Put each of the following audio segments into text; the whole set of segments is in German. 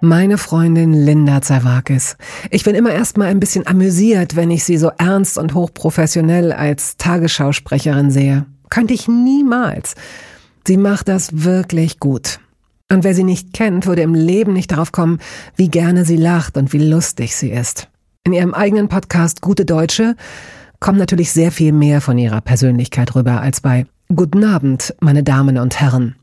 Meine Freundin Linda Zerwakis. Ich bin immer erstmal ein bisschen amüsiert, wenn ich sie so ernst und hochprofessionell als Tagesschausprecherin sehe. Könnte ich niemals. Sie macht das wirklich gut. Und wer sie nicht kennt, würde im Leben nicht darauf kommen, wie gerne sie lacht und wie lustig sie ist. In ihrem eigenen Podcast Gute Deutsche kommt natürlich sehr viel mehr von ihrer Persönlichkeit rüber als bei Guten Abend, meine Damen und Herren.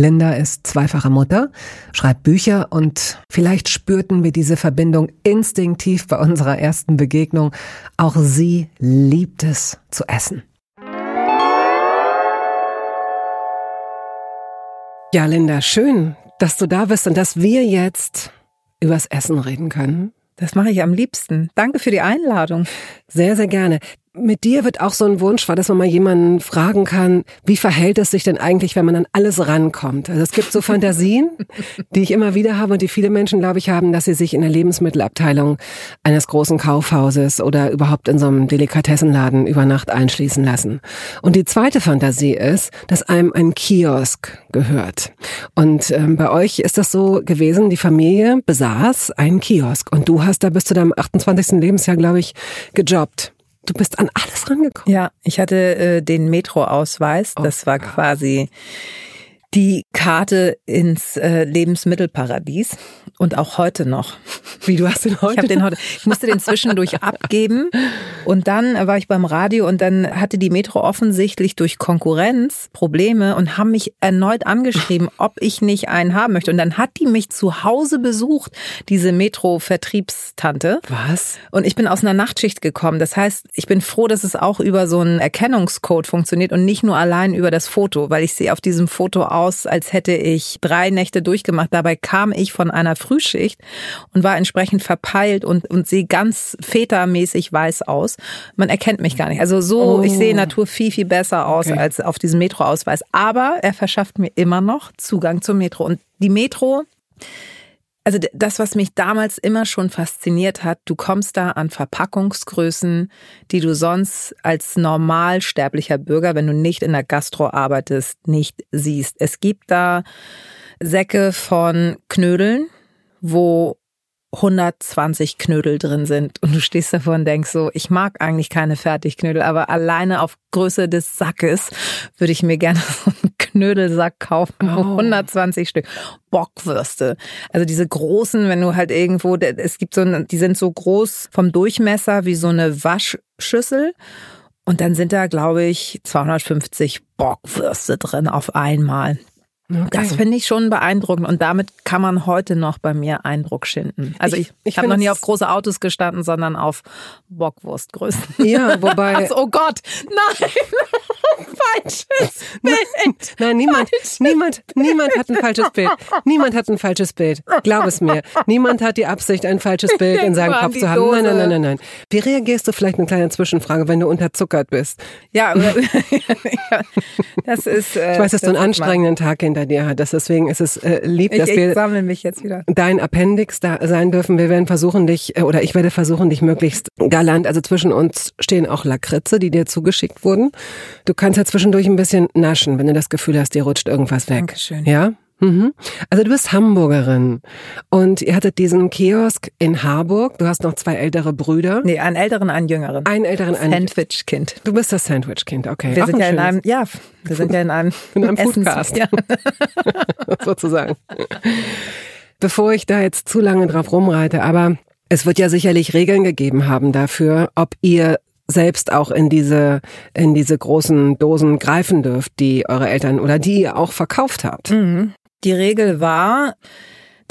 Linda ist zweifache Mutter, schreibt Bücher und vielleicht spürten wir diese Verbindung instinktiv bei unserer ersten Begegnung. Auch sie liebt es zu essen. Ja, Linda, schön, dass du da bist und dass wir jetzt übers Essen reden können. Das mache ich am liebsten. Danke für die Einladung. Sehr, sehr gerne. Mit dir wird auch so ein Wunsch war, dass man mal jemanden fragen kann, wie verhält es sich denn eigentlich, wenn man an alles rankommt? Also es gibt so Fantasien, die ich immer wieder habe und die viele Menschen, glaube ich, haben, dass sie sich in der Lebensmittelabteilung eines großen Kaufhauses oder überhaupt in so einem Delikatessenladen über Nacht einschließen lassen. Und die zweite Fantasie ist, dass einem ein Kiosk gehört. Und ähm, bei euch ist das so gewesen, die Familie besaß einen Kiosk und du hast da bis zu deinem 28. Lebensjahr, glaube ich, gejobbt. Du bist an alles rangekommen. Ja, ich hatte äh, den Metro-Ausweis. Oh das war quasi die Karte ins äh, Lebensmittelparadies und auch heute noch. Wie du hast den heute? Ich habe den heute. Ich musste den zwischendurch abgeben und dann war ich beim Radio und dann hatte die Metro offensichtlich durch Konkurrenz Probleme und haben mich erneut angeschrieben, ob ich nicht einen haben möchte und dann hat die mich zu Hause besucht, diese Metro Vertriebstante. Was? Und ich bin aus einer Nachtschicht gekommen. Das heißt, ich bin froh, dass es auch über so einen Erkennungscode funktioniert und nicht nur allein über das Foto, weil ich sehe auf diesem Foto aus, als hätte ich drei Nächte durchgemacht. Dabei kam ich von einer Frühschicht und war entsprechend verpeilt und, und sehe ganz vätermäßig weiß aus. Man erkennt mich gar nicht. Also so, oh. ich sehe Natur viel, viel besser aus okay. als auf diesem Metroausweis. Aber er verschafft mir immer noch Zugang zur Metro. Und die Metro, also das, was mich damals immer schon fasziniert hat, du kommst da an Verpackungsgrößen, die du sonst als normalsterblicher Bürger, wenn du nicht in der Gastro arbeitest, nicht siehst. Es gibt da Säcke von Knödeln, wo 120 Knödel drin sind und du stehst davor und denkst so, ich mag eigentlich keine Fertigknödel, aber alleine auf Größe des Sackes würde ich mir gerne so einen Knödelsack kaufen, oh. 120 Stück. Bockwürste. Also diese großen, wenn du halt irgendwo, es gibt so, die sind so groß vom Durchmesser wie so eine Waschschüssel. Und dann sind da, glaube ich, 250 Bockwürste drin auf einmal. Okay. Das finde ich schon beeindruckend und damit kann man heute noch bei mir Eindruck schinden. Also ich, ich, ich habe noch nie auf große Autos gestanden, sondern auf Bockwurstgrößen. Ja, wobei. Also, oh Gott, nein, falsches Bild. Nein, niemand, niemand, niemand hat ein falsches Bild. Niemand hat ein falsches Bild. Glaub es mir. Niemand hat die Absicht, ein falsches Bild in seinem Kopf zu haben. Dose. Nein, nein, nein, nein, nein. Wie reagierst du vielleicht eine kleine Zwischenfrage, wenn du unterzuckert bist? Ja, das ist. Äh, ich weiß, dass du einen anstrengenden Tag hinter hinter dir hat. Das deswegen ist es äh, lieb, dass ich, wir sammle mich jetzt wieder. dein Appendix da sein dürfen. Wir werden versuchen dich äh, oder ich werde versuchen dich möglichst galant. Also zwischen uns stehen auch Lakritze, die dir zugeschickt wurden. Du kannst ja zwischendurch ein bisschen naschen, wenn du das Gefühl hast, dir rutscht irgendwas weg. Dankeschön. Ja. Mhm. Also du bist Hamburgerin und ihr hattet diesen Kiosk in Harburg. Du hast noch zwei ältere Brüder. Nee, einen älteren, einen jüngeren. Einen älteren, einen Sandwich-Kind. Du bist das Sandwich-Kind, okay. Wir Auch sind ja in einem, ja, wir sind ja in einem, in einem Foodcast, ja. sozusagen. Bevor ich da jetzt zu lange drauf rumreite, aber es wird ja sicherlich Regeln gegeben haben dafür, ob ihr selbst auch in diese, in diese großen Dosen greifen dürft, die eure Eltern oder die ihr auch verkauft habt. Mhm. Die Regel war,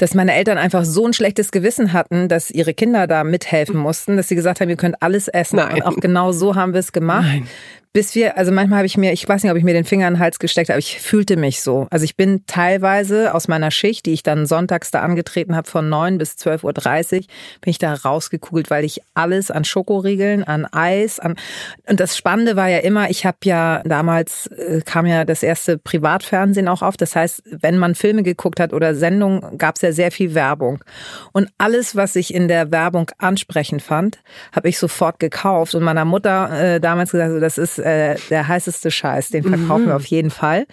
dass meine Eltern einfach so ein schlechtes Gewissen hatten, dass ihre Kinder da mithelfen mussten, dass sie gesagt haben, ihr könnt alles essen. Nein. Und auch genau so haben wir es gemacht. Nein. Bis wir, also manchmal habe ich mir, ich weiß nicht, ob ich mir den Finger in den Hals gesteckt habe, ich fühlte mich so. Also ich bin teilweise aus meiner Schicht, die ich dann sonntags da angetreten habe, von 9 bis 12.30 Uhr, bin ich da rausgekugelt, weil ich alles an Schokoriegeln, an Eis, an und das Spannende war ja immer, ich habe ja damals äh, kam ja das erste Privatfernsehen auch auf. Das heißt, wenn man Filme geguckt hat oder Sendungen, gab es ja sehr viel Werbung. Und alles, was ich in der Werbung ansprechend fand, habe ich sofort gekauft und meiner Mutter äh, damals gesagt, das ist äh, der heißeste Scheiß, den verkaufen wir auf jeden Fall.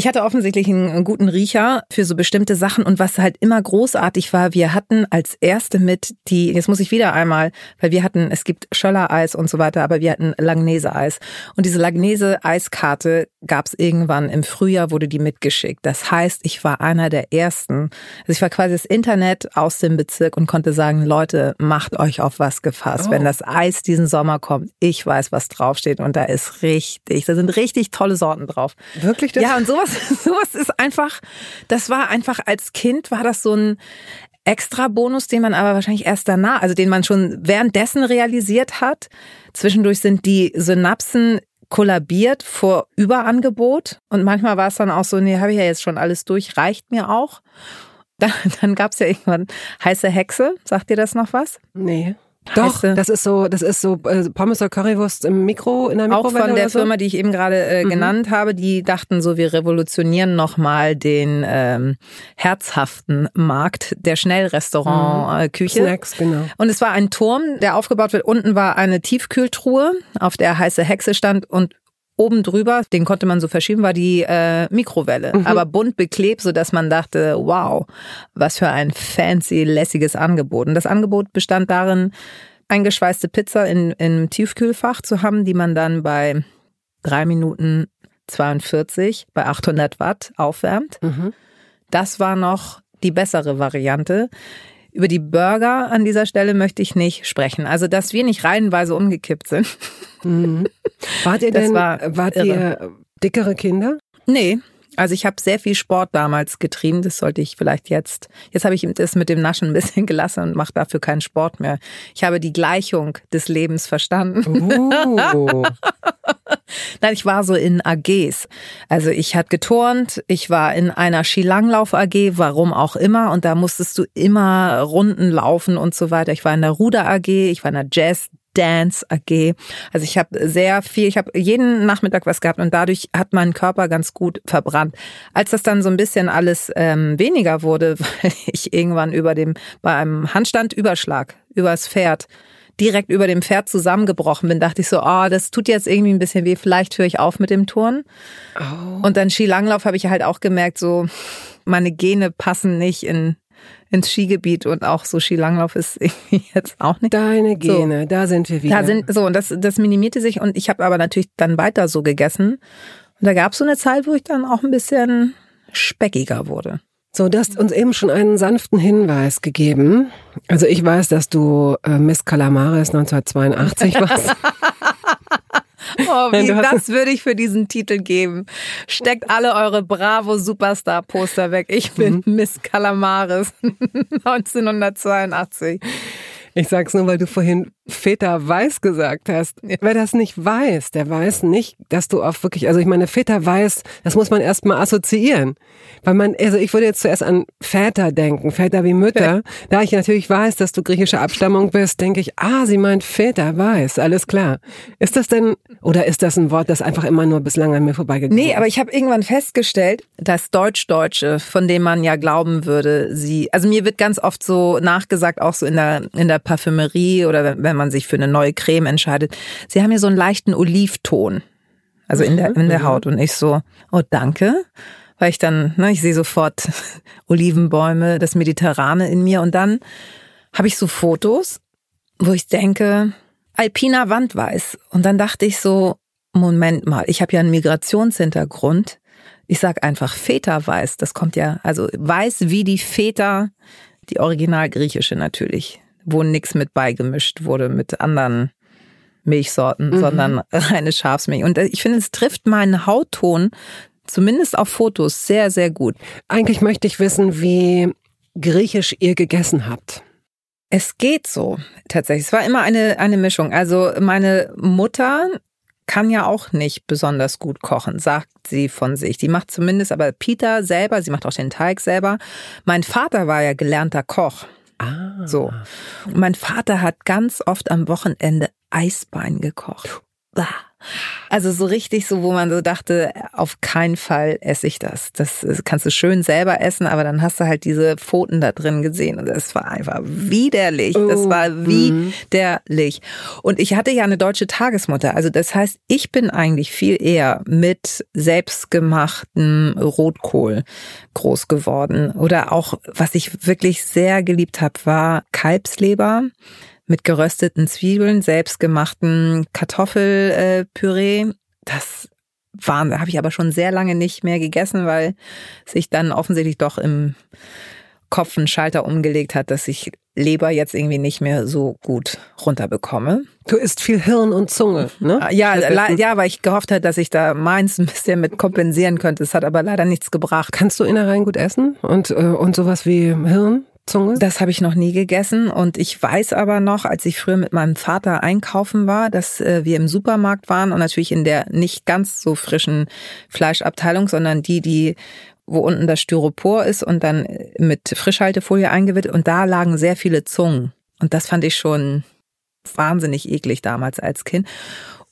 Ich hatte offensichtlich einen guten Riecher für so bestimmte Sachen und was halt immer großartig war, wir hatten als erste mit die, jetzt muss ich wieder einmal, weil wir hatten, es gibt Schöller-Eis und so weiter, aber wir hatten Langnese-Eis. Und diese Langnese-Eiskarte gab es irgendwann im Frühjahr, wurde die mitgeschickt. Das heißt, ich war einer der ersten. Also ich war quasi das Internet aus dem Bezirk und konnte sagen, Leute, macht euch auf was gefasst. Oh. Wenn das Eis diesen Sommer kommt, ich weiß, was draufsteht und da ist richtig, da sind richtig tolle Sorten drauf. Wirklich das? Ja, und sowas, sowas ist einfach, das war einfach als Kind, war das so ein extra Bonus, den man aber wahrscheinlich erst danach, also den man schon währenddessen realisiert hat. Zwischendurch sind die Synapsen kollabiert vor Überangebot und manchmal war es dann auch so, nee, habe ich ja jetzt schon alles durch, reicht mir auch. Dann, dann gab es ja irgendwann heiße Hexe, sagt dir das noch was? Nee. Doch, das ist so, das ist so äh, Pommes oder Currywurst im Mikro, in der Auch Mikrowelle von der so? Firma, die ich eben gerade äh, genannt habe, die dachten so, wir revolutionieren nochmal den ähm, herzhaften Markt der Schnellrestaurant-Küche. Snacks, genau. Und es war ein Turm, der aufgebaut wird. Unten war eine Tiefkühltruhe, auf der heiße Hexe stand und oben drüber, den konnte man so verschieben, war die äh, Mikrowelle, aber bunt beklebt, so dass man dachte, wow, was für ein fancy, lässiges Angebot. Und das Angebot bestand darin, eingeschweißte Pizza in, im Tiefkühlfach zu haben, die man dann bei drei Minuten 42 bei 800 Watt aufwärmt. Mhm. Das war noch die bessere Variante. Über die Burger an dieser Stelle möchte ich nicht sprechen. Also, dass wir nicht reihenweise umgekippt sind. Mhm. Wart ihr Das denn, war wart irre. ihr dickere Kinder? Nee. Also ich habe sehr viel Sport damals getrieben, das sollte ich vielleicht jetzt. Jetzt habe ich das mit dem Naschen ein bisschen gelassen und mache dafür keinen Sport mehr. Ich habe die Gleichung des Lebens verstanden. Oh. Nein, ich war so in AGs. Also ich hatte geturnt, ich war in einer Skilanglauf AG, warum auch immer, und da musstest du immer Runden laufen und so weiter. Ich war in der Ruder AG, ich war in der Jazz Dance AG. Also ich habe sehr viel, ich habe jeden Nachmittag was gehabt und dadurch hat mein Körper ganz gut verbrannt. Als das dann so ein bisschen alles ähm, weniger wurde, weil ich irgendwann über dem bei einem Handstandüberschlag übers Pferd direkt über dem Pferd zusammengebrochen bin, dachte ich so, oh, das tut jetzt irgendwie ein bisschen weh, vielleicht höre ich auf mit dem Turnen. Oh. Und dann Skilanglauf habe ich halt auch gemerkt, so meine Gene passen nicht in ins Skigebiet und auch so Skilanglauf ist jetzt auch nicht. Deine Gene, da sind wir wieder. Da sind so und das das minimierte sich und ich habe aber natürlich dann weiter so gegessen. Und da gab es so eine Zeit, wo ich dann auch ein bisschen speckiger wurde. So, du hast uns eben schon einen sanften Hinweis gegeben. Also ich weiß, dass du äh, Miss Calamares 1982 warst. Oh, wie, das würde ich für diesen Titel geben. Steckt alle eure Bravo Superstar Poster weg. Ich bin Mhm. Miss Calamares 1982. Ich sag's nur, weil du vorhin Väter Weiß gesagt hast. Wer das nicht weiß, der weiß nicht, dass du auf wirklich, also ich meine, Väter Weiß, das muss man erstmal assoziieren. Weil man, also ich würde jetzt zuerst an Väter denken, Väter wie Mütter. Da ich natürlich weiß, dass du griechischer Abstammung bist, denke ich, ah, sie meint Väter Weiß, alles klar. Ist das denn, oder ist das ein Wort, das einfach immer nur bislang an mir vorbeigegangen Nee, ist? aber ich habe irgendwann festgestellt, dass Deutsch-Deutsche, von dem man ja glauben würde, sie, also mir wird ganz oft so nachgesagt, auch so in der, in der Parfümerie oder wenn, wenn man sich für eine neue Creme entscheidet, sie haben ja so einen leichten Olivton. Also in der, in der Haut. Und ich so, oh danke. Weil ich dann, ne, ich sehe sofort Olivenbäume, das Mediterrane in mir. Und dann habe ich so Fotos, wo ich denke, alpiner Wandweiß. Und dann dachte ich so, Moment mal, ich habe ja einen Migrationshintergrund. Ich sag einfach Feta-Weiß. Das kommt ja, also weiß wie die Feta, die original griechische natürlich, wo nix mit beigemischt wurde mit anderen Milchsorten, sondern reine Schafsmilch. Und ich finde, es trifft meinen Hautton, zumindest auf Fotos, sehr, sehr gut. Eigentlich möchte ich wissen, wie griechisch ihr gegessen habt. Es geht so, tatsächlich. Es war immer eine, eine Mischung. Also meine Mutter kann ja auch nicht besonders gut kochen, sagt sie von sich. Die macht zumindest aber Pita selber, sie macht auch den Teig selber. Mein Vater war ja gelernter Koch. Ah. So. Mein Vater hat ganz oft am Wochenende Eisbein gekocht. Bah. Also so richtig so, wo man so dachte, auf keinen Fall esse ich das. Das kannst du schön selber essen, aber dann hast du halt diese Pfoten da drin gesehen und das war einfach widerlich. Das war Oh, widerlich. Und ich hatte ja eine deutsche Tagesmutter. Also das heißt, ich bin eigentlich viel eher mit selbstgemachtem Rotkohl groß geworden. Oder auch, was ich wirklich sehr geliebt habe, war Kalbsleber mit gerösteten Zwiebeln, selbstgemachten Kartoffelpüree. Das waren, habe ich aber schon sehr lange nicht mehr gegessen, weil sich dann offensichtlich doch im Kopf ein Schalter umgelegt hat, dass ich Leber jetzt irgendwie nicht mehr so gut runterbekomme. Du isst viel Hirn und Zunge, ne? Ja, ja, weil ich gehofft hatte, dass ich da meins ein bisschen mit kompensieren könnte. Es hat aber leider nichts gebracht. Kannst du Innereien gut essen? Und, äh, und sowas wie Hirn? Zunge? Das habe ich noch nie gegessen und ich weiß aber noch, als ich früher mit meinem Vater einkaufen war, dass äh, wir im Supermarkt waren und natürlich in der nicht ganz so frischen Fleischabteilung, sondern die, die wo unten das Styropor ist und dann mit Frischhaltefolie eingewickelt und da lagen sehr viele Zungen und das fand ich schon wahnsinnig eklig damals als Kind.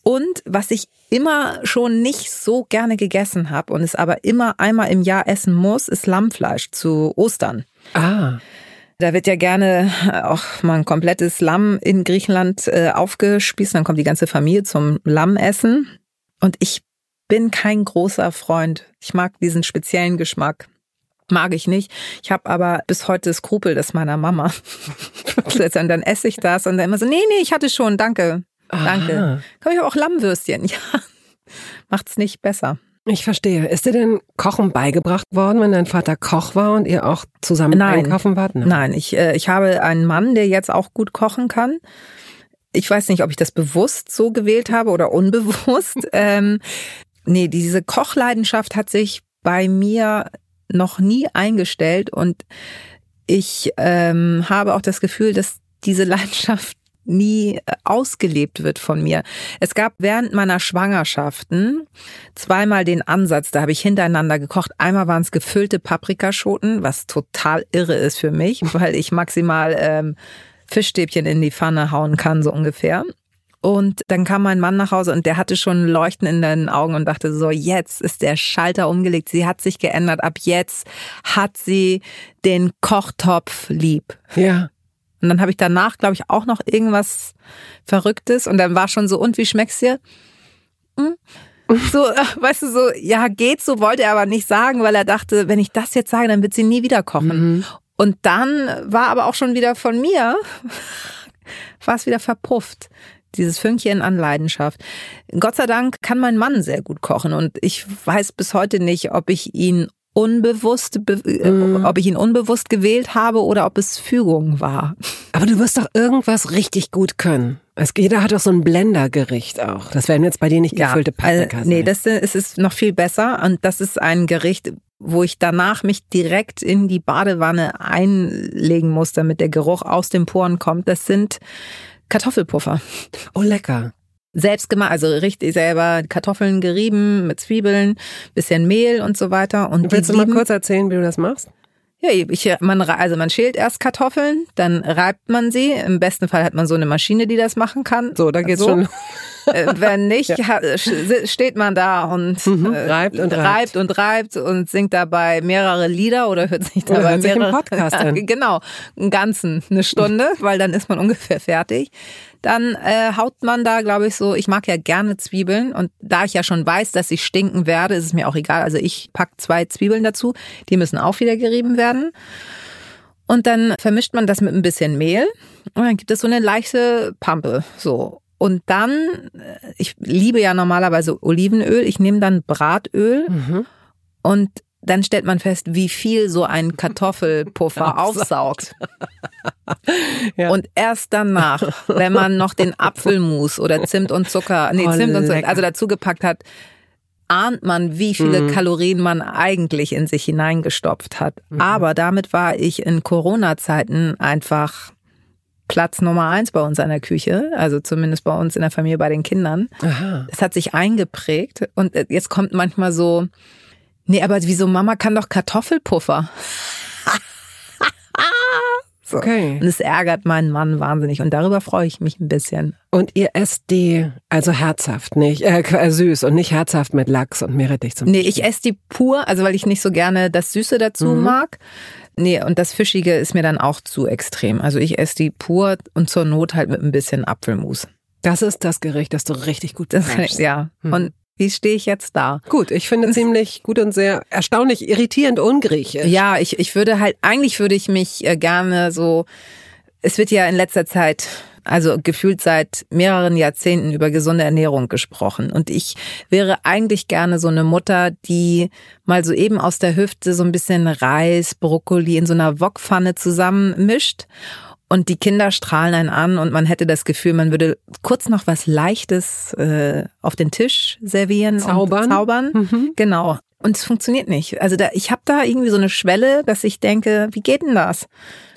Und was ich immer schon nicht so gerne gegessen habe und es aber immer einmal im Jahr essen muss, ist Lammfleisch zu Ostern. Ah. Da wird ja gerne auch mal ein komplettes Lamm in Griechenland äh, aufgespießt, dann kommt die ganze Familie zum Lammessen. Und ich bin kein großer Freund. Ich mag diesen speziellen Geschmack. Mag ich nicht. Ich habe aber bis heute Skrupel das meiner Mama. und dann esse ich das und dann immer so, nee, nee, ich hatte schon, danke. Danke. Aha. Komm ich auch Lammwürstchen. Ja. Macht's nicht besser. Ich verstehe. Ist dir denn Kochen beigebracht worden, wenn dein Vater Koch war und ihr auch zusammen Nein. einkaufen wart? Nein, ich, äh, ich habe einen Mann, der jetzt auch gut kochen kann. Ich weiß nicht, ob ich das bewusst so gewählt habe oder unbewusst. ähm, nee, diese Kochleidenschaft hat sich bei mir noch nie eingestellt und ich ähm, habe auch das Gefühl, dass diese Leidenschaft nie äh, ausgelebt wird von mir. Es gab während meiner Schwangerschaften zweimal den Ansatz, da habe ich hintereinander gekocht. Einmal waren es gefüllte Paprikaschoten, was total irre ist für mich, weil ich maximal ähm, Fischstäbchen in die Pfanne hauen kann, so ungefähr. Und dann kam mein Mann nach Hause und der hatte schon Leuchten in den Augen und dachte so, jetzt ist der Schalter umgelegt. Sie hat sich geändert. Ab jetzt hat sie den Kochtopf lieb. Ja. Und dann habe ich danach, glaube ich, auch noch irgendwas Verrücktes. Und dann war schon so, und wie schmeckt's dir? Hm? So, äh, weißt du, so, ja, geht so, wollte er aber nicht sagen, weil er dachte, wenn ich das jetzt sage, dann wird sie nie wieder kochen. Mhm. Und dann war aber auch schon wieder von mir, war es wieder verpufft. Dieses Fünkchen an Leidenschaft. Gott sei Dank kann mein Mann sehr gut kochen und ich weiß bis heute nicht, ob ich ihn unbewusst, be Mhm. ob ich ihn unbewusst gewählt habe oder ob es Fügung war. Aber du wirst doch irgendwas richtig gut können. Es, jeder hat doch so ein Blendergericht auch. Das werden jetzt bei dir nicht gefüllte Paprika also, nee, sein. das ist, ist noch viel besser und das ist ein Gericht, wo ich danach mich direkt in die Badewanne einlegen muss, damit der Geruch aus den Poren kommt. Das sind Kartoffelpuffer. oh, lecker. Selbst gemacht, also richtig selber Kartoffeln gerieben mit Zwiebeln, bisschen Mehl und so weiter. Und Willst du mal kurz erzählen, wie du das machst? Ja, ich, man, also man schält erst Kartoffeln, dann reibt man sie. Im besten Fall hat man so eine Maschine, die das machen kann. So, da geht's So. schon. Äh, Wenn nicht, sch- steht man da und Mhm, äh, reibt und reibt. reibt und reibt und singt dabei mehrere Lieder oder hört sich Oder dabei hört sich mehrere Podcast an. Genau, einen ganzen, eine Stunde, weil dann ist man ungefähr fertig. Dann äh, haut man da, glaube ich, so, ich mag ja gerne Zwiebeln und da ich ja schon weiß, dass ich stinken werde, ist es mir auch egal. Also ich pack zwei Zwiebeln dazu, die müssen auch wieder gerieben werden. Und dann vermischt man das mit ein bisschen Mehl und dann gibt es so eine leichte Pampe. So. Und dann, äh, ich liebe ja normalerweise Olivenöl, ich nehme dann Bratöl Mhm. und dann stellt man fest, wie viel so ein Kartoffelpuffer aufsaugt. Ja. Und erst danach, wenn man noch den Apfelmus oder Zimt und Zucker, nee, Oh, Zimt und Zucker, also dazu gepackt hat, ahnt man, wie viele mhm. Kalorien man eigentlich in sich hineingestopft hat. Mhm. Aber damit war ich in Corona-Zeiten einfach Platz Nummer eins bei uns in der Küche, also zumindest bei uns in der Familie bei den Kindern. Aha. Es hat sich eingeprägt und jetzt kommt manchmal so, nee, aber wieso Mama kann doch Kartoffelpuffer? So. Okay. Und es ärgert meinen Mann wahnsinnig und darüber freue ich mich ein bisschen. Und ihr esst die also herzhaft, nicht äh, äh süß und nicht herzhaft mit Lachs und Meerrettich zum Nee, ich esse die pur, also weil ich nicht so gerne das Süße dazu mhm. mag. Nee, und das Fischige ist mir dann auch zu extrem. Also ich esse die pur und zur Not halt mit ein bisschen Apfelmus. Das ist das Gericht, das du richtig gut machst. Ja. Hm. Und wie stehe ich jetzt da? Gut, ich finde ziemlich gut und sehr erstaunlich irritierend ungriechisch. Ja, ich, ich würde halt, eigentlich würde ich mich äh, gerne so, es wird ja in letzter Zeit also gefühlt seit mehreren Jahrzehnten über gesunde Ernährung gesprochen. Und ich wäre eigentlich gerne so eine Mutter, die mal so eben aus der Hüfte so ein bisschen Reis, Brokkoli in so einer Wokpfanne zusammenmischt und die Kinder strahlen einen an und man hätte das Gefühl, man würde kurz noch was Leichtes äh, auf den Tisch servieren. Zaubern. zaubern. Mhm. Genau. Und es funktioniert nicht. Also da, ich habe da irgendwie so eine Schwelle, dass ich denke, wie geht denn das?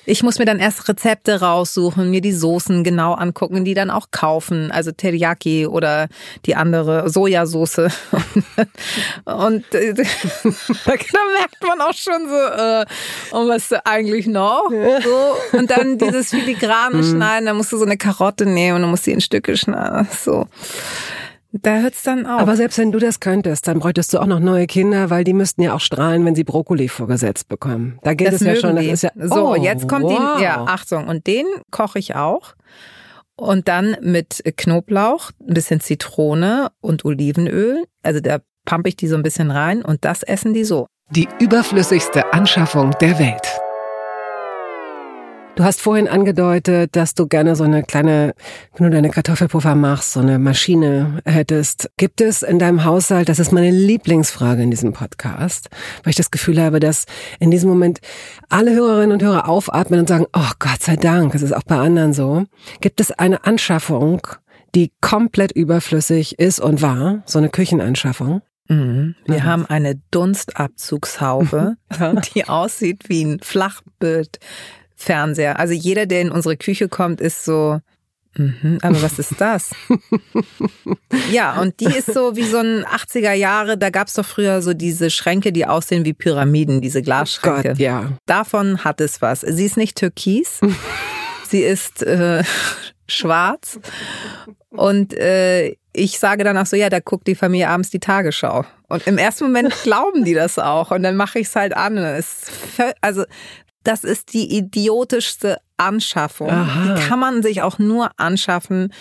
Ich muss mir dann erst Rezepte raussuchen, mir die Soßen genau angucken, die dann auch kaufen, also Teriyaki oder die andere Sojasauce. Und äh, da merkt man auch schon so, äh, und was eigentlich noch? So. Und dann dieses filigrane mhm. Schneiden, da musst du so eine Karotte nehmen und dann musst du in Stücke schneiden. So. Da hört's dann auf. Aber selbst wenn du das könntest, dann bräuchtest du auch noch neue Kinder, weil die müssten ja auch strahlen, wenn sie Brokkoli vorgesetzt bekommen. Da geht das es ja schon. Das ist ja, so, oh, jetzt kommt wow. die, ja, Achtung. Und den koche ich auch. Und dann mit Knoblauch, ein bisschen Zitrone und Olivenöl. Also da pumpe ich die so ein bisschen rein und das essen die so. Die überflüssigste Anschaffung der Welt. Du hast vorhin angedeutet, dass du gerne so eine kleine, wenn du deine Kartoffelpuffer machst, so eine Maschine hättest. Gibt es in deinem Haushalt, das ist meine Lieblingsfrage in diesem Podcast, weil ich das Gefühl habe, dass in diesem Moment alle Hörerinnen und Hörer aufatmen und sagen, oh Gott sei Dank, das ist auch bei anderen so. Gibt es eine Anschaffung, die komplett überflüssig ist und war, so eine Küchenanschaffung? Mhm. Wir ja. haben eine Dunstabzugshaube, die aussieht wie ein Flachbild Fernseher. Also jeder, der in unsere Küche kommt, ist so, Mhm, aber was ist das? ja, und die ist so wie so ein 80er Jahre, da gab's doch früher so diese Schränke, die aussehen wie Pyramiden, diese Glasschränke. Oh Gott, ja. Davon hat es was. Sie ist nicht türkis, sie ist äh, schwarz und äh, ich sage danach so, ja, da guckt die Familie abends die Tagesschau. Und im ersten Moment glauben die das auch. Und dann mache ich es halt an. Es, also das ist die idiotischste Anschaffung. Aha. Die kann man sich auch nur anschaffen,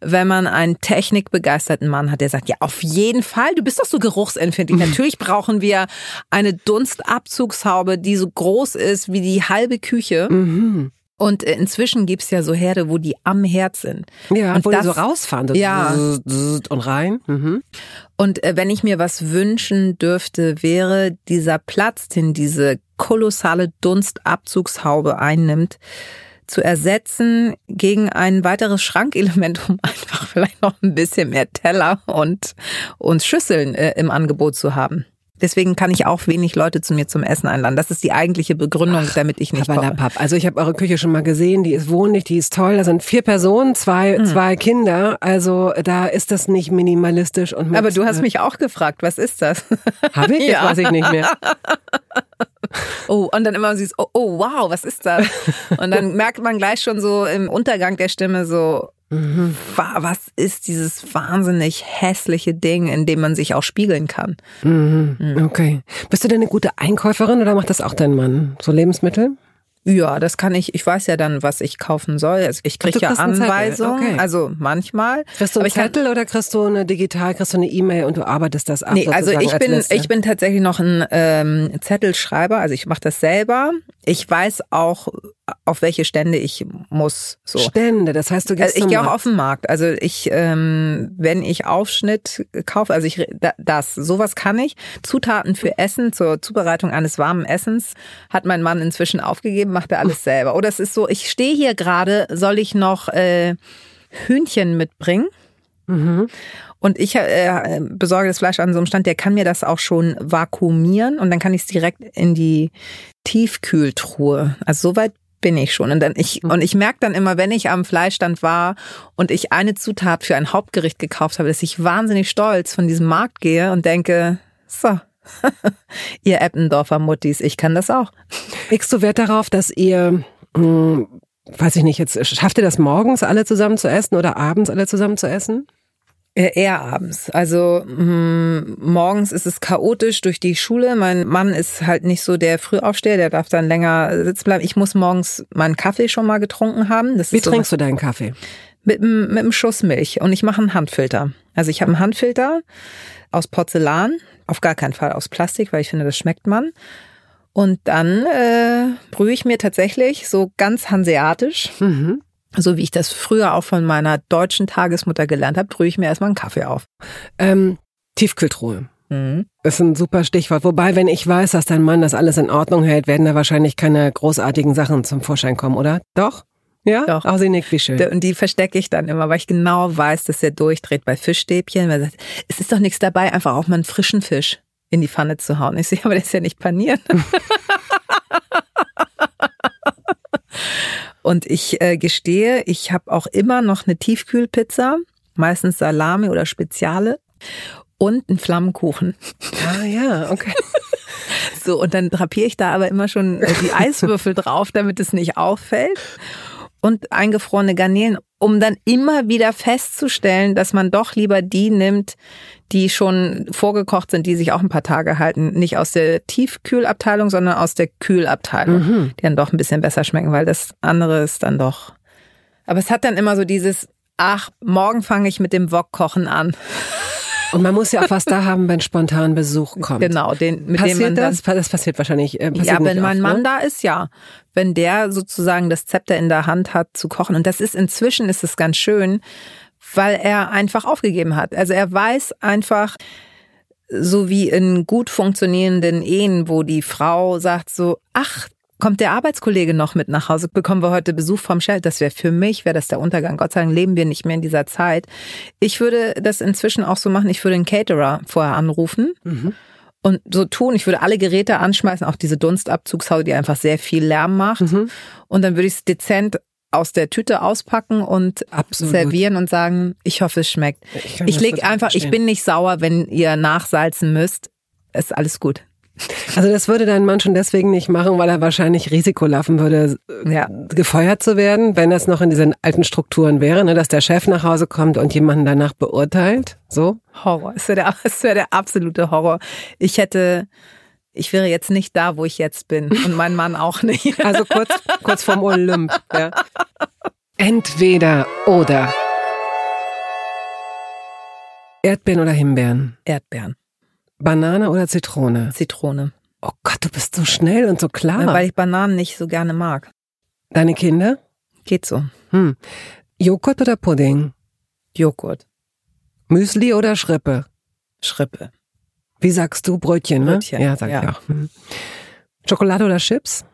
wenn man einen technikbegeisterten Mann hat, der sagt, ja, auf jeden Fall, du bist doch so geruchsempfindlich. Natürlich brauchen wir eine Dunstabzugshaube, die so groß ist wie die halbe Küche. Mhm. Und inzwischen gibt's ja so Herde, wo die am Herd sind. Ja, und wo das, die so rausfahren. ja. Und rein. Mhm. Und äh, wenn ich mir was wünschen dürfte, wäre dieser Platz, den diese kolossale Dunstabzugshaube einnimmt, zu ersetzen gegen ein weiteres Schrankelement, um einfach vielleicht noch ein bisschen mehr Teller und, und Schüsseln äh, im Angebot zu haben. Deswegen kann ich auch wenig Leute zu mir zum Essen einladen. Das ist die eigentliche Begründung, Ach, damit ich nicht koche. Also ich habe eure Küche schon mal gesehen, die ist wohnlich, die ist toll. Da sind vier Personen, zwei, hm. zwei Kinder. Also da ist das nicht minimalistisch und Aber du hast äh, mich auch gefragt, was ist das? Habe ich? Ja. Das weiß ich nicht mehr. Oh, und dann immer siehst, oh, oh, wow, was ist das? Und dann merkt man gleich schon so im Untergang der Stimme so, Mhm. Was ist dieses wahnsinnig hässliche Ding, in dem man sich auch spiegeln kann? Mhm. Mhm. Okay. Bist du denn eine gute Einkäuferin oder macht das auch dein Mann? So Lebensmittel? Ja, das kann ich. Ich weiß ja dann, was ich kaufen soll. Also ich kriege ja Anweisungen, okay. also manchmal. Kriegst du einen Zettel kann, oder kriegst du eine digital, kriegst du eine E-Mail und du arbeitest das ab? Nee, also ich bin Liste. ich bin tatsächlich noch ein ähm, Zettelschreiber. Also ich mache das selber. Ich weiß auch, auf welche Stände ich muss. So. Stände, das heißt, du gehst also Ich gehe auch auf den Markt. Also ich, ähm, wenn ich Aufschnitt kaufe, also ich das, sowas kann ich. Zutaten für Essen zur Zubereitung eines warmen Essens hat mein Mann inzwischen aufgegeben, macht er alles selber. Oder es ist so, ich stehe hier gerade, soll ich noch äh, Hühnchen mitbringen? Mhm. Und ich äh, besorge das Fleisch an so einem Stand, der kann mir das auch schon vakuumieren und dann kann ich es direkt in die Tiefkühltruhe. Also soweit bin ich schon. Und dann ich, und ich merke dann immer, wenn ich am Fleischstand war und ich eine Zutat für ein Hauptgericht gekauft habe, dass ich wahnsinnig stolz von diesem Markt gehe und denke, so, ihr Eppendorfer Muttis, ich kann das auch. Legst du Wert darauf, dass ihr, hm, weiß ich nicht, jetzt schafft ihr das morgens alle zusammen zu essen oder abends alle zusammen zu essen? Äh, eher abends. Also mh, hm, morgens ist es chaotisch durch die Schule. Mein Mann ist halt nicht so der Frühaufsteher, der darf dann länger sitzen bleiben. Ich muss morgens meinen Kaffee schon mal getrunken haben. Das Wie trinkst du deinen Kaffee? Mit, mit einem Schuss Milch und ich mache einen Handfilter. Also ich habe einen Handfilter aus Porzellan, auf gar keinen Fall aus Plastik, weil ich finde, das schmeckt man. Und dann äh, brühe ich mir tatsächlich so ganz hanseatisch mhm so wie ich das früher auch von meiner deutschen Tagesmutter gelernt habe, brühe ich mir erstmal einen Kaffee auf. Ähm, Tiefkühltruhe. Mhm. Ist ein super Stichwort. Wobei, wenn ich weiß, dass dein Mann das alles in Ordnung hält, werden da wahrscheinlich keine großartigen Sachen zum Vorschein kommen, oder? Doch? Ja? Doch. Auch sie nickt, wie schön. Und die verstecke ich dann immer, weil ich genau weiß, dass er durchdreht bei Fischstäbchen. Weil er sagt, es ist doch nichts dabei, einfach auch mal einen frischen Fisch in die Pfanne zu hauen. Ich sehe, aber das ist ja nicht paniert. Und ich äh, gestehe, ich habe auch immer noch eine Tiefkühlpizza, meistens Salami oder Speziale und einen Flammenkuchen. Ah ja, okay. So, und dann drapiere ich da aber immer schon äh, die Eiswürfel drauf, damit es nicht auffällt. Und eingefrorene Garnelen, um dann immer wieder festzustellen, dass man doch lieber die nimmt, die schon vorgekocht sind, die sich auch ein paar Tage halten. Nicht aus der Tiefkühlabteilung, sondern aus der Kühlabteilung, mhm. die dann doch ein bisschen besser schmecken, weil das andere ist dann doch. Aber es hat dann immer so dieses, ach, morgen fange ich mit dem Wokkochen an. Und man muss ja auch was da haben, wenn spontan Besuch kommt. Genau, den, mit passiert dem man das? das passiert wahrscheinlich. Äh, passiert ja, wenn mein oft, Mann ne? da ist, ja. Wenn der sozusagen das Zepter in der Hand hat zu kochen. Und das ist inzwischen ist es ganz schön, weil er einfach aufgegeben hat. Also er weiß einfach, so wie in gut funktionierenden Ehen, wo die Frau sagt so, ach, kommt der Arbeitskollege noch mit nach Hause, bekommen wir heute Besuch vom Shell. Das wäre für mich, wäre das der Untergang. Gott sei Dank leben wir nicht mehr in dieser Zeit. Ich würde das inzwischen auch so machen, ich würde einen Caterer vorher anrufen. Mhm. Und so tun, ich würde alle Geräte anschmeißen, auch diese Dunstabzugshaube, die einfach sehr viel Lärm macht. Mhm. Und dann würde ich es dezent aus der Tüte auspacken und Absolut. servieren und sagen, ich hoffe, es schmeckt. Ich, ich leg einfach, verstehen. ich bin nicht sauer, wenn ihr nachsalzen müsst. Ist alles gut. Also das würde dein Mann schon deswegen nicht machen, weil er wahrscheinlich Risiko laufen würde, ja. gefeuert zu werden, wenn das noch in diesen alten Strukturen wäre, ne, dass der Chef nach Hause kommt und jemanden danach beurteilt. So? Horror. Es wäre der, es wäre der absolute Horror. Ich hätte, ich wäre jetzt nicht da, wo ich jetzt bin und mein Mann auch nicht. Also kurz, kurz vorm Olymp. Ja. Entweder oder. Erdbeeren oder Himbeeren? Erdbeeren. Banane oder Zitrone? Zitrone. Oh Gott, du bist so schnell und so klar. Ja, weil ich Bananen nicht so gerne mag. Deine Kinder? Geht so. Hm. Joghurt oder Pudding? Joghurt. Müsli oder Schrippe? Schrippe. Wie sagst du? Brötchen, ne? Brötchen. Ja, sag ja. ich auch. Hm. Schokolade oder Chips?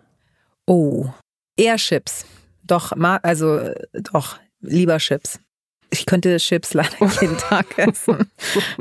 Oh, eher Chips. Doch, also doch, lieber Chips ich könnte Chips leider jeden Tag essen,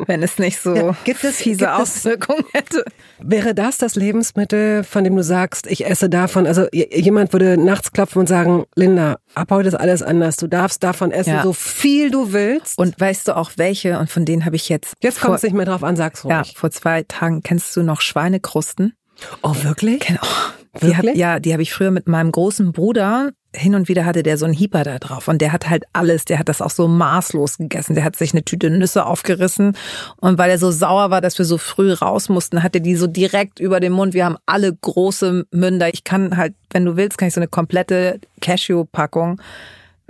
wenn es nicht so ja, gibt es, fiese gibt Auswirkungen hätte. Wäre das das Lebensmittel, von dem du sagst, ich esse davon? Also jemand würde nachts klopfen und sagen, Linda, ab heute ist alles anders. Du darfst davon essen, ja. so viel du willst. Und weißt du auch welche? Und von denen habe ich jetzt. Jetzt kommt es nicht mehr drauf an, sag's ruhig. Ja, vor zwei Tagen kennst du noch Schweinekrusten? Oh, wirklich? Oh, die hab, ja, die habe ich früher mit meinem großen Bruder hin und wieder hatte der so einen Hieper da drauf und der hat halt alles, der hat das auch so maßlos gegessen. Der hat sich eine Tüte Nüsse aufgerissen und weil er so sauer war, dass wir so früh raus mussten, hatte die so direkt über den Mund. Wir haben alle große Münder. Ich kann halt, wenn du willst, kann ich so eine komplette Cashew-Packung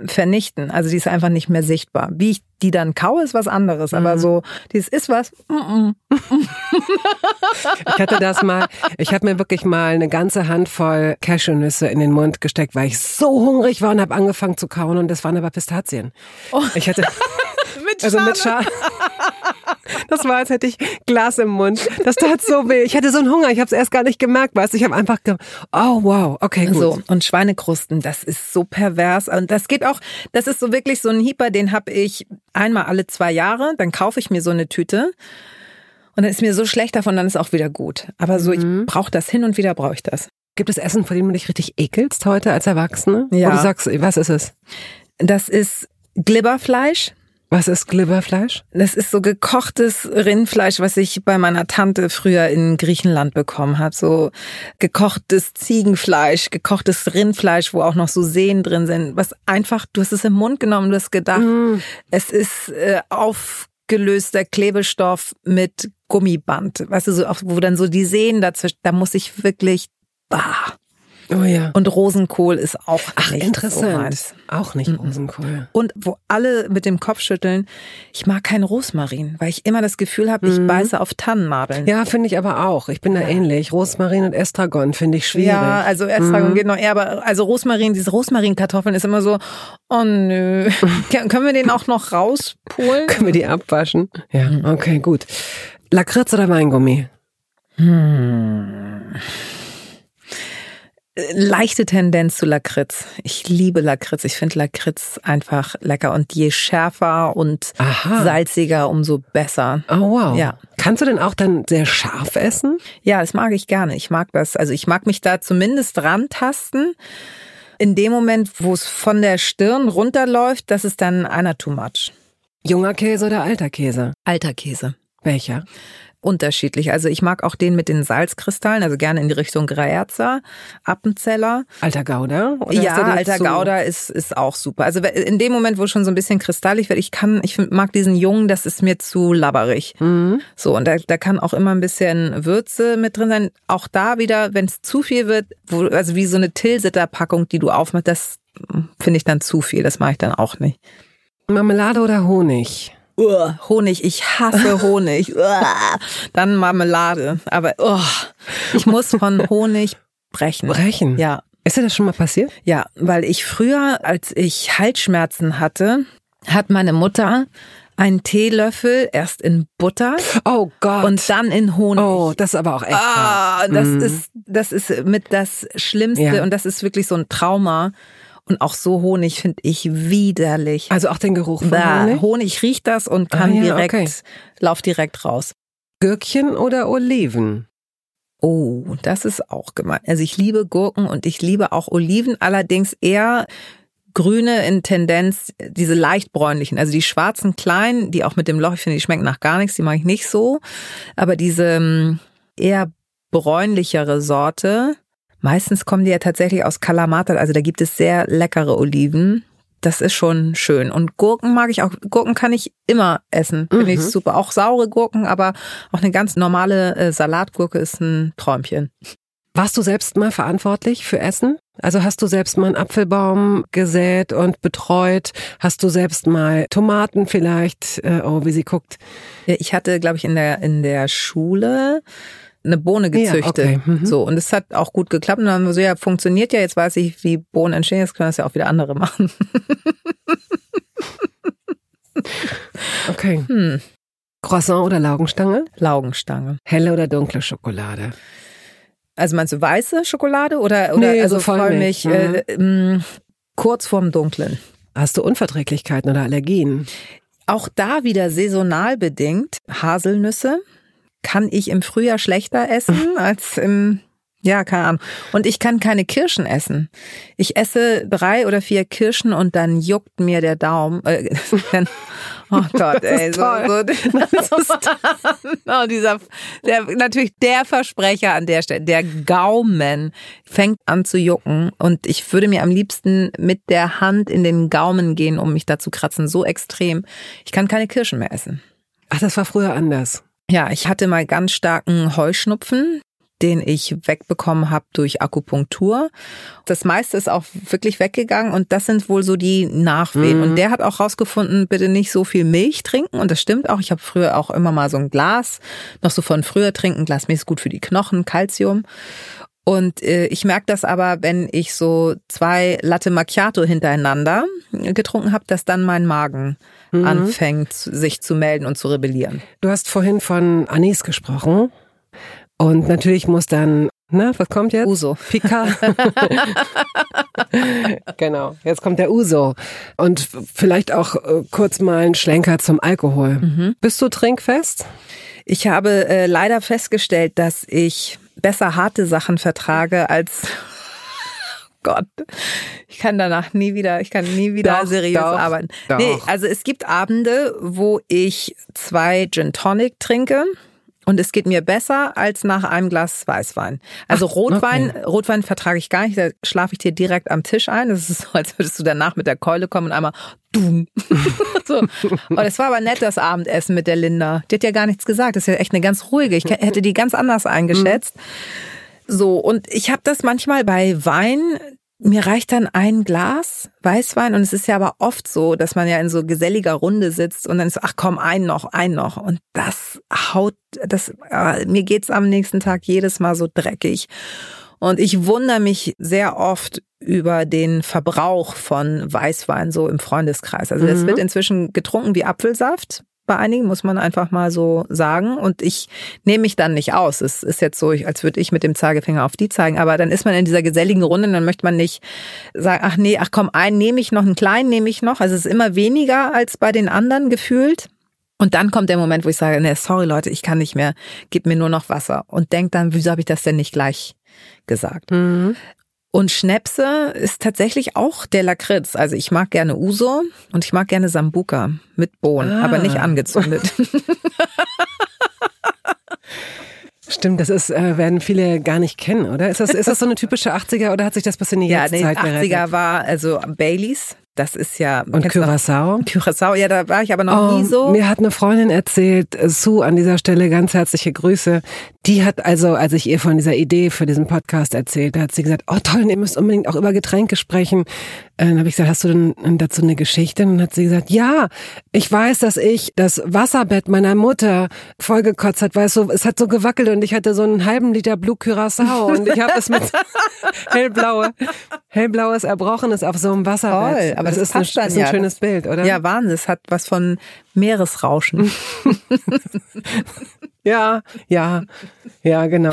vernichten. Also die ist einfach nicht mehr sichtbar. Wie ich die dann kaue, ist was anderes. Aber mhm. so, dieses ist was. ich hatte das mal, ich habe mir wirklich mal eine ganze Handvoll Cashewnüsse in den Mund gesteckt, weil ich so hungrig war und habe angefangen zu kauen und das waren aber Pistazien. Oh. Ich hatte mit also mit Schale. Das war, als hätte ich Glas im Mund. Das tat so weh. Ich hatte so einen Hunger. Ich habe es erst gar nicht gemerkt, weißt Ich habe einfach, ge oh wow, okay, gut. So, und Schweinekrusten, das ist so pervers. Und das geht auch, das ist so wirklich so ein Hieper, den habe ich einmal alle zwei Jahre. Dann kaufe ich mir so eine Tüte. Und dann ist mir so schlecht davon, dann ist auch wieder gut. Aber so, mhm. ich brauche das hin und wieder, brauche ich das. Gibt es Essen, vor dem du dich richtig ekelst heute als Erwachsene? Ja. Wo du sagst, was ist es? Das ist Glibberfleisch. Was ist Glibberfleisch? Das ist so gekochtes Rindfleisch, was ich bei meiner Tante früher in Griechenland bekommen habe. So gekochtes Ziegenfleisch, gekochtes Rindfleisch, wo auch noch so Sehnen drin sind. Was einfach, du hast es im Mund genommen, du hast gedacht, mm. es ist äh, aufgelöster Klebestoff mit Gummiband. Weißt du, so, wo dann so die Sehnen dazwischen, da muss ich wirklich, bah. Oh ja. Und Rosenkohl ist auch Ach, nicht interessant. So auch nicht Rosenkohl. Und wo alle mit dem Kopf schütteln, ich mag keinen Rosmarin, weil ich immer das Gefühl habe, ich mhm. beiße auf Tannennadeln. Ja, finde ich aber auch. Ich bin da ähnlich. Rosmarin und Estragon finde ich schwierig. Ja, also Estragon mhm. geht noch eher, aber also Rosmarin, diese Rosmarinkartoffeln ist immer so, oh nö. Können wir den auch noch rauspolen? Können wir die abwaschen? Ja, okay, gut. Lakritz oder Weingummi? Hm leichte Tendenz zu Lakritz. Ich liebe Lakritz. Ich finde Lakritz einfach lecker. Und je schärfer und Aha. salziger, umso besser. Oh wow. Ja. Kannst du denn auch dann sehr scharf essen? Ja, das mag ich gerne. Ich mag das. Also ich mag mich da zumindest rantasten. In dem Moment, wo es von der Stirn runterläuft, das ist dann einer too much. Junger Käse oder alter Käse? Alter Käse. Welcher? Unterschiedlich. Also ich mag auch den mit den Salzkristallen, also gerne in die Richtung Greerzer, Appenzeller. Alter Gouda? Oder ja, alter so? Gouda ist, ist auch super. Also in dem Moment, wo schon so ein bisschen kristallig wird, ich kann, ich mag diesen Jungen, das ist mir zu labberig. Mhm. So, und da, da kann auch immer ein bisschen Würze mit drin sein. Auch da wieder, wenn es zu viel wird, wo, also wie so eine Tilsiter-Packung, die du aufmachst, das finde ich dann zu viel. Das mache ich dann auch nicht. Marmelade oder Honig? Uh, Honig, ich hasse Honig. Uh, dann Marmelade. Aber uh, ich muss von Honig brechen. Brechen? Ja. Ist dir das schon mal passiert? Ja, weil ich früher, als ich Halsschmerzen hatte, hat meine Mutter einen Teelöffel erst in Butter. Oh Gott. Und dann in Honig. Oh, das ist aber auch echt. Ah, das mm. ist, das ist mit das Schlimmste ja. und das ist wirklich so ein Trauma. Und auch so Honig finde ich widerlich. Also auch den Geruch von da, Honig? Honig riecht das und kann ah, ja, direkt, okay. lauf direkt raus. Gürkchen oder Oliven? Oh, das ist auch gemein. Also ich liebe Gurken und ich liebe auch Oliven, allerdings eher grüne in Tendenz, diese leicht bräunlichen, also die schwarzen kleinen, die auch mit dem Loch, ich finde, die schmecken nach gar nichts, die mag ich nicht so. Aber diese ähm, eher bräunlichere Sorte, Meistens kommen die ja tatsächlich aus Kalamata, also da gibt es sehr leckere Oliven. Das ist schon schön. Und Gurken mag ich auch. Gurken kann ich immer essen. Finde mhm. ich super. Auch saure Gurken, aber auch eine ganz normale äh, Salatgurke ist ein Träumchen. Warst du selbst mal verantwortlich für Essen? Also hast du selbst mal einen Apfelbaum gesät und betreut? Hast du selbst mal Tomaten vielleicht? Äh, oh, wie sie guckt. Ich hatte, glaube ich, in der in der Schule eine Bohne gezüchtet. Ja, okay. mhm. So, und es hat auch gut geklappt. Und dann haben wir so, ja, funktioniert ja, jetzt weiß ich, wie Bohnen entstehen, jetzt können das ja auch wieder andere machen. okay. Hm. Croissant oder Laugenstange? Laugenstange. Helle oder dunkle Schokolade? Also meinst du weiße Schokolade oder, oder nee, also so Vollmilch? Mhm. Äh, ähm, kurz vorm Dunklen. Hast du Unverträglichkeiten oder Allergien? Auch da wieder saisonal bedingt. Haselnüsse, kann ich im Frühjahr schlechter essen als im ja, keine Ahnung. Und ich kann keine Kirschen essen. Ich esse drei oder vier Kirschen und dann juckt mir der Daumen. Äh, dann, oh Gott, ey. So, so, oh, dieser, der, natürlich der Versprecher an der Stelle. Der Gaumen fängt an zu jucken und ich würde mir am liebsten mit der Hand in den Gaumen gehen, um mich da zu kratzen. So extrem. Ich kann keine Kirschen mehr essen. Ach, das war früher anders. Ja, ich hatte mal ganz starken Heuschnupfen, den ich wegbekommen habe durch Akupunktur. Das meiste ist auch wirklich weggegangen und das sind wohl so die Nachwehen. Mhm. Und der hat auch rausgefunden, bitte nicht so viel Milch trinken. Und das stimmt auch. Ich habe früher auch immer mal so ein Glas, noch so von früher trinken. Glas Milch ist gut für die Knochen, Kalzium. Und äh, ich merke das aber, wenn ich so zwei Latte Macchiato hintereinander getrunken habe, dass dann mein Magen mhm. anfängt, sich zu melden und zu rebellieren. Du hast vorhin von Anis gesprochen. Und natürlich muss dann, na, was kommt jetzt? Uso. Picard. genau, jetzt kommt der Uso. Und vielleicht auch äh, kurz mal ein Schlenker zum Alkohol. Mhm. Bist du trinkfest? Ich habe äh, leider festgestellt, dass ich besser harte Sachen vertrage als Gott, ich kann danach nie wieder, ich kann nie wieder doch, seriös doch, arbeiten. Doch. Nee, also es gibt Abende, wo ich zwei Gin Tonic trinke. Und es geht mir besser als nach einem Glas Weißwein. Also Ach, Rotwein, okay. Rotwein vertrage ich gar nicht, da schlafe ich dir direkt am Tisch ein. Das ist so, als würdest du danach mit der Keule kommen und einmal dumm. so. Und es war aber nett, das Abendessen mit der Linda. Die hat ja gar nichts gesagt. Das ist ja echt eine ganz ruhige. Ich hätte die ganz anders eingeschätzt. So, und ich habe das manchmal bei Wein, mir reicht dann ein Glas Weißwein und es ist ja aber oft so, dass man ja in so geselliger Runde sitzt und dann ist, ach komm, ein noch, ein noch. Und das haut, das, äh, mir geht's am nächsten Tag jedes Mal so dreckig. Und ich wundere mich sehr oft über den Verbrauch von Weißwein so im Freundeskreis. Also das mhm. wird inzwischen getrunken wie Apfelsaft bei einigen, muss man einfach mal so sagen. Und ich nehme mich dann nicht aus. Es ist jetzt so, als würde ich mit dem Zeigefinger auf die zeigen. Aber dann ist man in dieser geselligen Runde und dann möchte man nicht sagen, ach nee, ach komm, einen nehme ich noch, einen kleinen nehme ich noch. Also es ist immer weniger als bei den anderen gefühlt. Und dann kommt der Moment, wo ich sage, nee, sorry Leute, ich kann nicht mehr, gib mir nur noch Wasser. Und denk dann, wieso habe ich das denn nicht gleich gesagt? Mhm. Und Schnäpse ist tatsächlich auch der Lakritz. Also ich mag gerne Uso und ich mag gerne Sambuka mit Bohnen, ah. aber nicht angezündet. Stimmt, das ist, äh, werden viele gar nicht kennen, oder? Ist das, ist das so eine typische 80er oder hat sich das bis in die ja, Jetztzeit Ja, 80er gerettet? war also Baileys. Das ist ja. Und Curaçao? Curaçao, ja, da war ich aber noch oh, nie so. Mir hat eine Freundin erzählt, äh, Sue, an dieser Stelle ganz herzliche Grüße. Die hat also, als ich ihr von dieser Idee für diesen Podcast erzählt, hat sie gesagt, oh toll, ihr müsst unbedingt auch über Getränke sprechen. Äh, dann habe ich gesagt, hast du denn dazu eine Geschichte? Und dann hat sie gesagt, ja, ich weiß, dass ich das Wasserbett meiner Mutter vollgekotzt hat, weil es so, es hat so gewackelt und ich hatte so einen halben Liter Blue Curaçao und ich habe es mit hellblaue, hellblaues Erbrochenes auf so einem Wasserbett. Toll, aber das, das ist, ein, ist ein ja. schönes Bild, oder? Ja, Wahnsinn, es hat was von Meeresrauschen. ja, ja, ja, genau.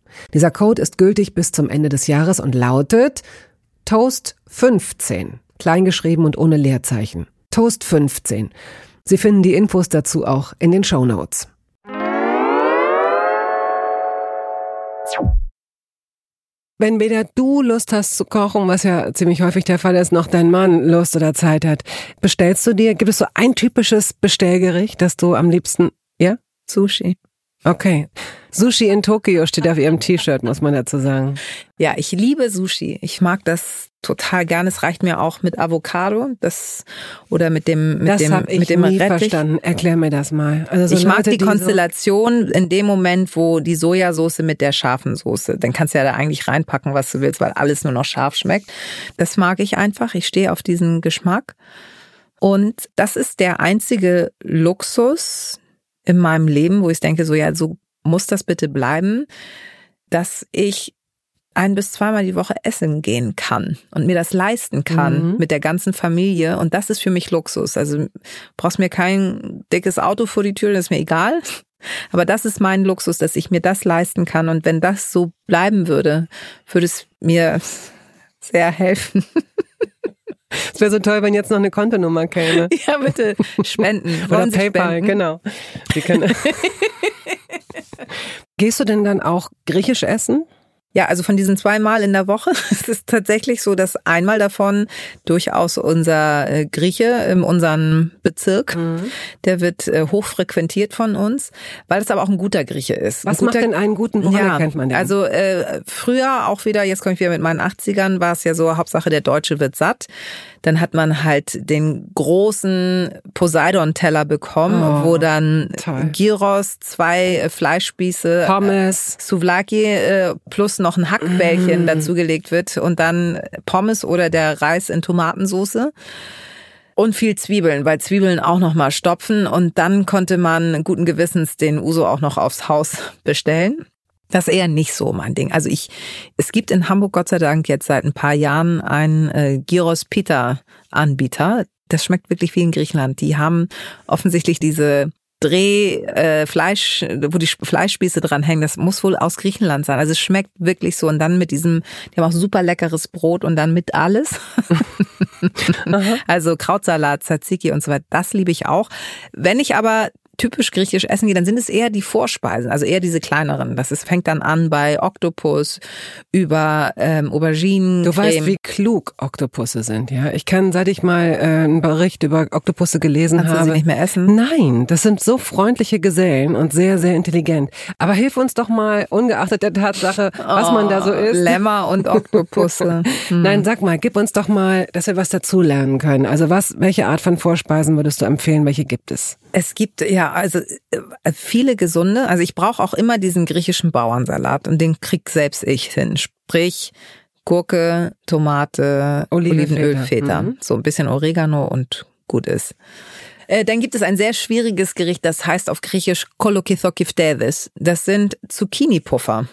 Dieser Code ist gültig bis zum Ende des Jahres und lautet Toast 15, kleingeschrieben und ohne Leerzeichen. Toast 15. Sie finden die Infos dazu auch in den Show Notes. Wenn weder du Lust hast zu kochen, was ja ziemlich häufig der Fall ist, noch dein Mann Lust oder Zeit hat, bestellst du dir, gibt es so ein typisches Bestellgericht, das du am liebsten, ja? Sushi. Okay. Sushi in Tokio steht auf ihrem T-Shirt, muss man dazu sagen. Ja, ich liebe Sushi. Ich mag das total gerne. Es reicht mir auch mit Avocado, das oder mit dem mit das dem hab ich mit dem nie Rettich. verstanden. Erklär mir das mal. Also so ich mag Leute, die so- Konstellation in dem Moment, wo die Sojasauce mit der scharfen Soße, dann kannst du ja da eigentlich reinpacken, was du willst, weil alles nur noch scharf schmeckt. Das mag ich einfach. Ich stehe auf diesen Geschmack. Und das ist der einzige Luxus in meinem Leben, wo ich denke, so ja, so muss das bitte bleiben, dass ich ein bis zweimal die Woche essen gehen kann und mir das leisten kann Mhm. mit der ganzen Familie. Und das ist für mich Luxus. Also brauchst mir kein dickes Auto vor die Tür, das ist mir egal. Aber das ist mein Luxus, dass ich mir das leisten kann. Und wenn das so bleiben würde, würde es mir sehr helfen. Es wäre so toll, wenn jetzt noch eine Kontonummer käme. Ja, bitte spenden. Oder Sie PayPal, spenden? genau. Gehst du denn dann auch griechisch essen? Ja, also von diesen zweimal in der Woche es ist tatsächlich so, dass einmal davon durchaus unser äh, Grieche in unserem Bezirk, der wird äh, hochfrequentiert von uns, weil es aber auch ein guter Grieche ist. Was ein macht guter, denn einen guten, woran ja, erkennt man den? Also äh, früher auch wieder, jetzt komme ich wieder mit meinen 80ern, war es ja so, Hauptsache der Deutsche wird satt. Dann hat man halt den großen Poseidon-Teller bekommen, Oh, wo dann toll. Gyros, zwei äh, Fleischspieße, Pommes. Souvlaki äh, plus noch ein Mm. Hackbällchen dazugelegt wird und dann Pommes oder der Reis in Tomatensoße. Und viel Zwiebeln, weil Zwiebeln auch noch mal stopfen und dann konnte man guten Gewissens den Uso auch noch aufs Haus bestellen. Das ist eher nicht so mein Ding. Also ich, es gibt in Hamburg Gott sei Dank jetzt seit ein paar Jahren einen äh, Gyros Pita Anbieter. Das schmeckt wirklich wie in Griechenland. Die haben offensichtlich diese Dreh, äh, Fleisch, wo die Fleischspieße dran hängen, das muss wohl aus Griechenland sein. Also es schmeckt wirklich so. Und dann mit diesem, die haben auch super leckeres Brot und dann mit alles. also Krautsalat, Tzatziki und so weiter. Das liebe ich auch. Wenn ich aber typisch griechisch essen gehe, dann sind es eher die Vorspeisen, also eher diese kleineren. Das ist, fängt dann an bei Oktopus über ähm, Auberginen. Du weißt, wie klug Oktopusse sind, ja? Ich kann, seit ich mal äh, einen Bericht über Oktopusse gelesen Kannst du habe. sie nicht mehr essen? Nein, das sind so freundliche Gesellen und sehr, sehr intelligent. Aber hilf uns doch mal, ungeachtet der Tatsache, was man da so Oh, isst. Lämmer und Oktopusse. Hm. Nein, sag mal, gib uns doch mal, dass wir was dazulernen können. Also was, welche Art von Vorspeisen würdest du empfehlen? Welche gibt es? Es gibt ja also äh, viele gesunde. Also ich brauche auch immer diesen griechischen Bauernsalat und den krieg selbst ich hin. Sprich Gurke, Tomate, Olivenfeta. Olivenöl, Feta, Mhm. so ein bisschen Oregano und gut ist. Äh, Dann gibt es ein sehr schwieriges Gericht, das heißt auf Griechisch Kolokithokiftedes. Das sind Zucchini-Puffer.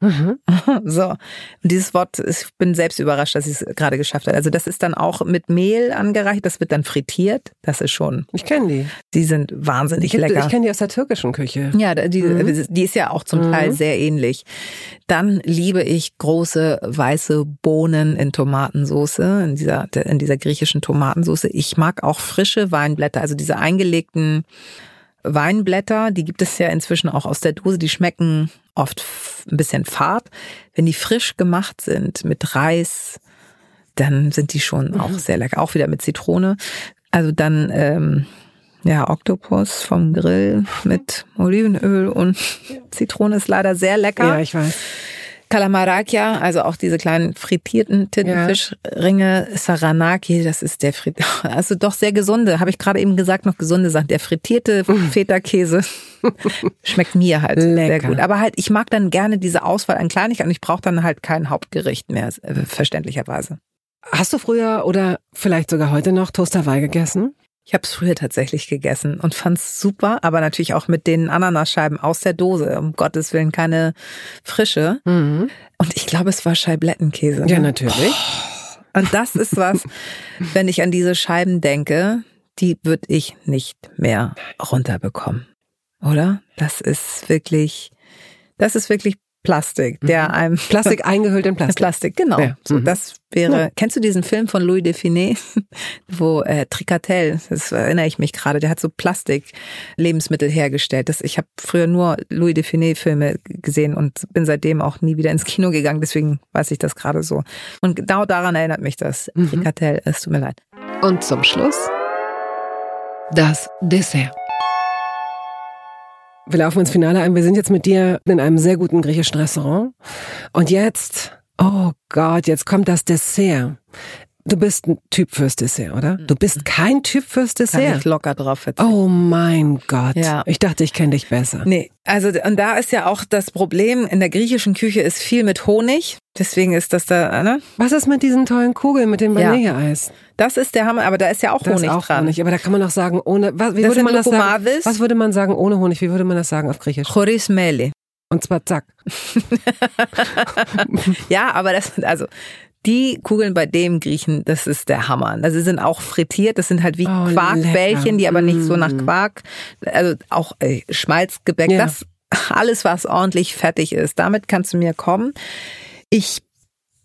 Mhm. So, und dieses Wort, ich bin selbst überrascht, dass ich es gerade geschafft habe. Also das ist dann auch mit Mehl angereicht, das wird dann frittiert. Das ist schon, Ich kenne die. die sind wahnsinnig Ich, lecker. ich kenne die aus der türkischen Küche. Ja, die, Mhm. die ist ja auch zum Teil sehr ähnlich. Dann liebe ich große weiße Bohnen in Tomatensauce, in dieser, in dieser griechischen Tomatensauce. Ich mag auch frische Weinblätter, also diese eingelegten Weinblätter, die gibt es ja inzwischen auch aus der Dose, die schmecken oft ein bisschen fad. Wenn die frisch gemacht sind mit Reis, dann sind die schon auch sehr lecker, auch wieder mit Zitrone. Also dann, ähm, Ja, Oktopus vom Grill mit Olivenöl und Zitrone ist leider sehr lecker. Ja, ich weiß. Kalamarakia, also auch diese kleinen frittierten Tintenfischringe, Saranaki, das ist der Frit also doch sehr gesunde, habe ich gerade eben gesagt, noch gesunde Sachen. Der frittierte Feta-Käse schmeckt mir halt Lecker. sehr gut. Aber halt, ich mag dann gerne diese Auswahl an Kleinigkeiten und ich brauche dann halt kein Hauptgericht mehr, äh, verständlicherweise. Hast du früher oder vielleicht sogar heute noch Toast Hawaii gegessen? Ich habe es früher tatsächlich gegessen und fand's super, aber natürlich auch mit den Ananasscheiben aus der Dose. Um Gottes Willen keine frische. Mhm. Und ich glaube, es war Scheiblettenkäse. Ja, ne? natürlich. Und das ist was, wenn ich an diese Scheiben denke, die würde ich nicht mehr runterbekommen. Oder? Das ist wirklich, das ist wirklich Plastik, der einem Plastik eingehüllt in Plastik. Plastik, genau. Ja. So, Mhm. das wäre. Kennst du diesen Film von Louis Define, wo äh, Tricatel, das erinnere ich mich gerade, der hat so Plastik-Lebensmittel hergestellt. Das, ich habe früher nur Louis Define-Filme gesehen und bin seitdem auch nie wieder ins Kino gegangen. Deswegen weiß ich das gerade so. Und genau daran erinnert mich das. Mhm. Tricatel, es tut mir leid. Und zum Schluss das Dessert. Wir laufen ins Finale ein. Wir sind jetzt mit dir in einem sehr guten griechischen Restaurant. Und jetzt, oh Gott, jetzt kommt das Dessert. Du bist ein Typ fürs Dessert, oder? Du bist kein Typ fürs Kann Dessert. ich locker drauf verzichten. Oh mein Gott. Ja. Ich dachte, ich kenne dich besser. Nee, also und da ist ja auch das Problem, in der griechischen Küche ist viel mit Honig. Deswegen ist das da, ne? Was ist mit diesen tollen Kugeln mit dem Ja. Vanilleeis? Das ist der Hammer, aber da ist ja auch Da Honig ist auch dran. Honig, aber da kann man auch sagen, ohne, was, wie Das würde man das sagen? Was würde man sagen ohne Honig? Wie würde man das sagen auf Griechisch? Choris Meli. Und zwar zack. Ja, aber das also die Kugeln bei dem Griechen, das ist der Hammer. Also sie sind auch frittiert, das sind halt wie Oh, Quarkbällchen, lecker. die aber nicht so nach Mm. Quark, also auch äh, Schmalzgebäck, Ja. das alles was ordentlich fettig ist. Damit kannst du mir kommen. Ich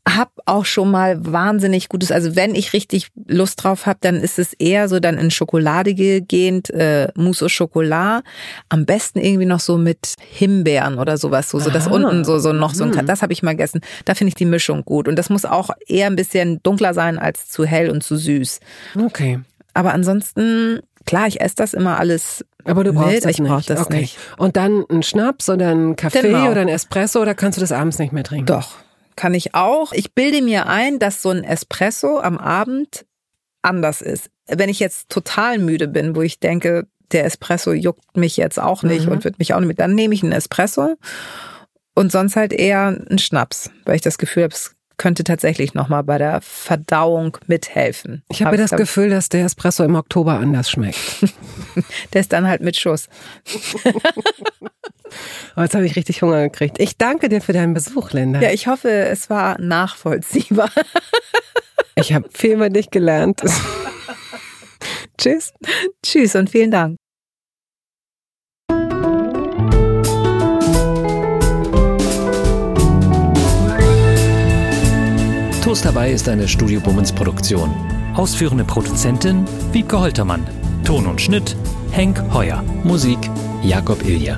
hab auch schon mal wahnsinnig gutes, also wenn ich richtig Lust drauf habe, dann ist es eher so dann in Schokoladige gehend, äh, Mousse au Chocolat, am besten irgendwie noch so mit Himbeeren oder sowas, so, so das Aha. unten so so noch so ein, Mhm. das habe ich mal gegessen. Da finde ich die Mischung gut und das muss auch eher ein bisschen dunkler sein als zu hell und zu süß. Okay. Aber ansonsten klar, ich esse das immer alles Aber du brauchst mild, das ich nicht. brauch das okay. nicht. Und dann ein Schnaps oder ein Kaffee Genau. oder ein Espresso oder kannst du das abends nicht mehr trinken? Doch, kann ich auch. Ich bilde mir ein, dass so ein Espresso am Abend anders ist. Wenn ich jetzt total müde bin, wo ich denke, der Espresso juckt mich jetzt auch nicht Mhm. und wird mich auch nicht mit, dann nehme ich einen Espresso und sonst halt eher einen Schnaps, weil ich das Gefühl habe, es könnte tatsächlich nochmal bei der Verdauung mithelfen. Ich habe Aber das glaub, Gefühl, dass der Espresso im Oktober anders schmeckt. Der ist dann halt mit Schuss. Aber jetzt habe ich richtig Hunger gekriegt. Ich danke dir für deinen Besuch, Linda. Ja, ich hoffe, es war nachvollziehbar. Ich habe viel über dich gelernt. Tschüss. Tschüss und vielen Dank. Toast dabei ist eine Studio Bummens Produktion. Ausführende Produzentin Wiebke Holtermann. Ton und Schnitt Henk Heuer. Musik Jakob Ilja.